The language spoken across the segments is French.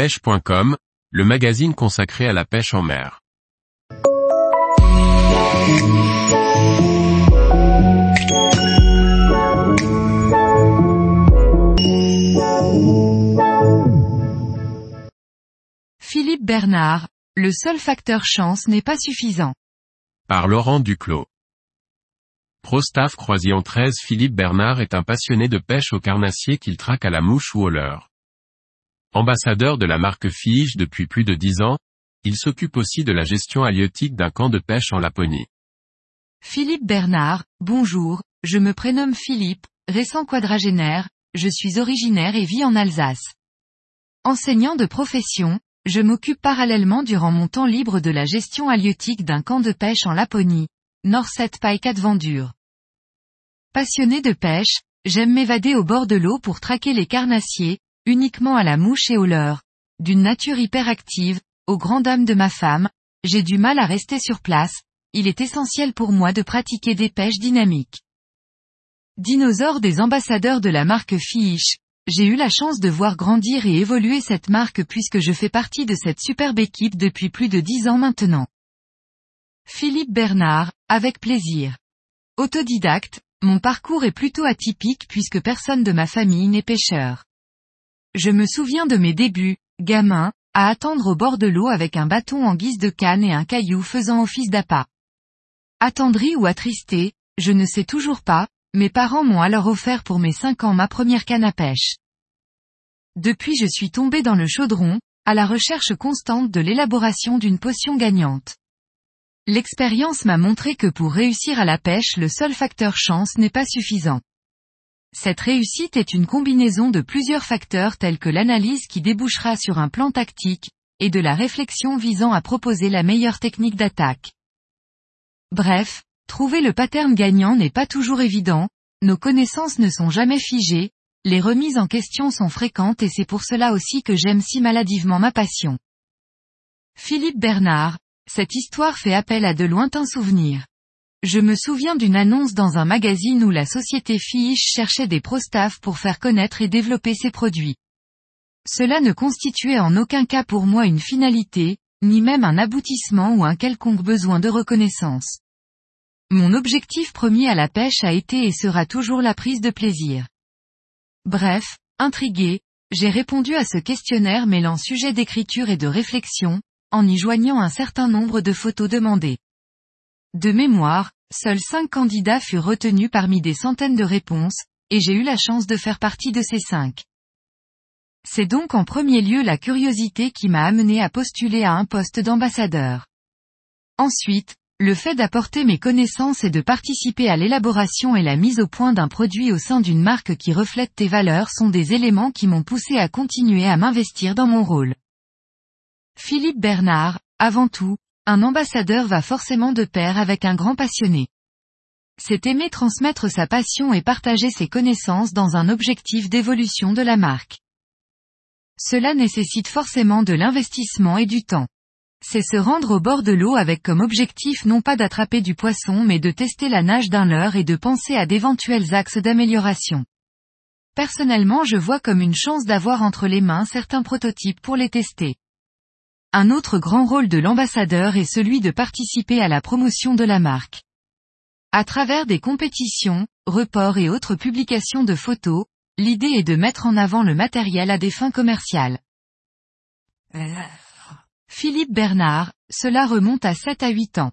pêche.com, le magazine consacré à la pêche en mer. Philippe Bernard, le seul facteur chance n'est pas suffisant. Par Laurent Duclos. Prostaff Croisillon 13 Philippe Bernard est un passionné de pêche au carnassier qu'il traque à la mouche ou au leurre. Ambassadeur de la marque Fige depuis plus de dix ans, il s'occupe aussi de la gestion halieutique d'un camp de pêche en Laponie. Philippe Bernard, bonjour, je me prénomme Philippe, récent quadragénaire, je suis originaire et vis en Alsace. Enseignant de profession, je m'occupe parallèlement durant mon temps libre de la gestion halieutique d'un camp de pêche en Laponie, Norset Pike Vendur. Passionné de pêche, j'aime m'évader au bord de l'eau pour traquer les carnassiers, uniquement à la mouche et au leurre. D'une nature hyperactive, aux grandes dames de ma femme, j'ai du mal à rester sur place, il est essentiel pour moi de pratiquer des pêches dynamiques. Dinosaure des ambassadeurs de la marque Fish, j'ai eu la chance de voir grandir et évoluer cette marque puisque je fais partie de cette superbe équipe depuis plus de dix ans maintenant. Philippe Bernard, avec plaisir. Autodidacte, mon parcours est plutôt atypique puisque personne de ma famille n'est pêcheur. Je me souviens de mes débuts, gamin, à attendre au bord de l'eau avec un bâton en guise de canne et un caillou faisant office d'appât. Attendri ou attristé, je ne sais toujours pas, mes parents m'ont alors offert pour mes cinq ans ma première canne à pêche. Depuis je suis tombé dans le chaudron, à la recherche constante de l'élaboration d'une potion gagnante. L'expérience m'a montré que pour réussir à la pêche le seul facteur chance n'est pas suffisant. Cette réussite est une combinaison de plusieurs facteurs tels que l'analyse qui débouchera sur un plan tactique, et de la réflexion visant à proposer la meilleure technique d'attaque. Bref, trouver le pattern gagnant n'est pas toujours évident, nos connaissances ne sont jamais figées, les remises en question sont fréquentes et c'est pour cela aussi que j'aime si maladivement ma passion. Philippe Bernard, cette histoire fait appel à de lointains souvenirs. Je me souviens d'une annonce dans un magazine où la société Fiche cherchait des prostaffs pour faire connaître et développer ses produits. Cela ne constituait en aucun cas pour moi une finalité, ni même un aboutissement ou un quelconque besoin de reconnaissance. Mon objectif premier à la pêche a été et sera toujours la prise de plaisir. Bref, intrigué, j'ai répondu à ce questionnaire mêlant sujet d'écriture et de réflexion, en y joignant un certain nombre de photos demandées. De mémoire, seuls cinq candidats furent retenus parmi des centaines de réponses, et j'ai eu la chance de faire partie de ces cinq. C'est donc en premier lieu la curiosité qui m'a amené à postuler à un poste d'ambassadeur. Ensuite, le fait d'apporter mes connaissances et de participer à l'élaboration et la mise au point d'un produit au sein d'une marque qui reflète tes valeurs sont des éléments qui m'ont poussé à continuer à m'investir dans mon rôle. Philippe Bernard, avant tout, un ambassadeur va forcément de pair avec un grand passionné. C'est aimer transmettre sa passion et partager ses connaissances dans un objectif d'évolution de la marque. Cela nécessite forcément de l'investissement et du temps. C'est se rendre au bord de l'eau avec comme objectif non pas d'attraper du poisson mais de tester la nage d'un leurre et de penser à d'éventuels axes d'amélioration. Personnellement je vois comme une chance d'avoir entre les mains certains prototypes pour les tester. Un autre grand rôle de l'ambassadeur est celui de participer à la promotion de la marque. À travers des compétitions, reports et autres publications de photos, l'idée est de mettre en avant le matériel à des fins commerciales. Philippe Bernard, cela remonte à 7 à 8 ans.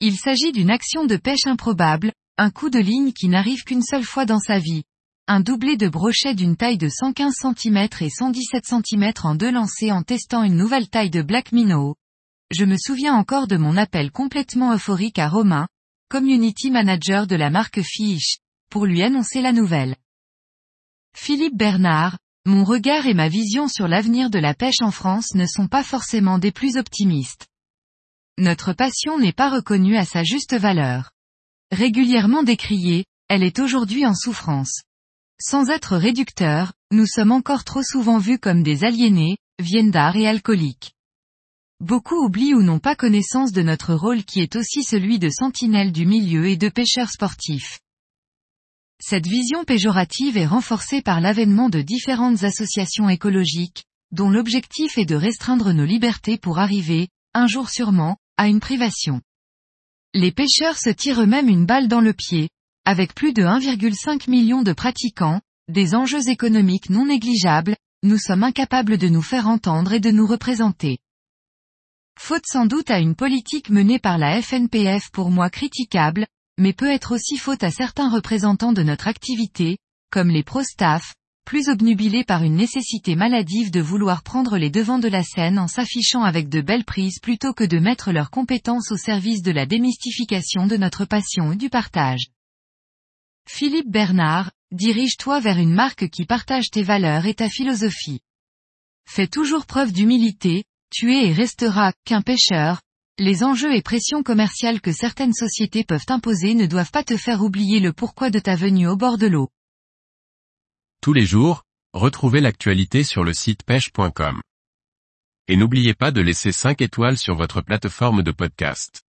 Il s'agit d'une action de pêche improbable, un coup de ligne qui n'arrive qu'une seule fois dans sa vie, un doublé de brochet d'une taille de 115 cm et 117 cm en deux lancers en testant une nouvelle taille de Black Minnow. Je me souviens encore de mon appel complètement euphorique à Romain, community manager de la marque Fish, pour lui annoncer la nouvelle. Philippe Bernard, mon regard et ma vision sur l'avenir de la pêche en France ne sont pas forcément des plus optimistes. Notre passion n'est pas reconnue à sa juste valeur. Régulièrement décriée, elle est aujourd'hui en souffrance. Sans être réducteur, nous sommes encore trop souvent vus comme des aliénés, viendards et alcooliques. Beaucoup oublient ou n'ont pas connaissance de notre rôle qui est aussi celui de sentinelle du milieu et de pêcheur sportif. Cette vision péjorative est renforcée par l'avènement de différentes associations écologiques, dont l'objectif est de restreindre nos libertés pour arriver, un jour sûrement, à une privation. Les pêcheurs se tirent eux-mêmes une balle dans le pied, avec plus de 1,5 million de pratiquants, des enjeux économiques non négligeables, nous sommes incapables de nous faire entendre et de nous représenter. Faute sans doute à une politique menée par la FNPF pour moi critiquable, mais peut être aussi faute à certains représentants de notre activité, comme les pro-staff, plus obnubilés par une nécessité maladive de vouloir prendre les devants de la scène en s'affichant avec de belles prises plutôt que de mettre leurs compétences au service de la démystification de notre passion et du partage. Philippe Bernard, dirige-toi vers une marque qui partage tes valeurs et ta philosophie. Fais toujours preuve d'humilité, tu es et resteras qu'un pêcheur. Les enjeux et pressions commerciales que certaines sociétés peuvent imposer ne doivent pas te faire oublier le pourquoi de ta venue au bord de l'eau. Tous les jours, retrouvez l'actualité sur le site pêche.com. Et n'oubliez pas de laisser 5 étoiles sur votre plateforme de podcast.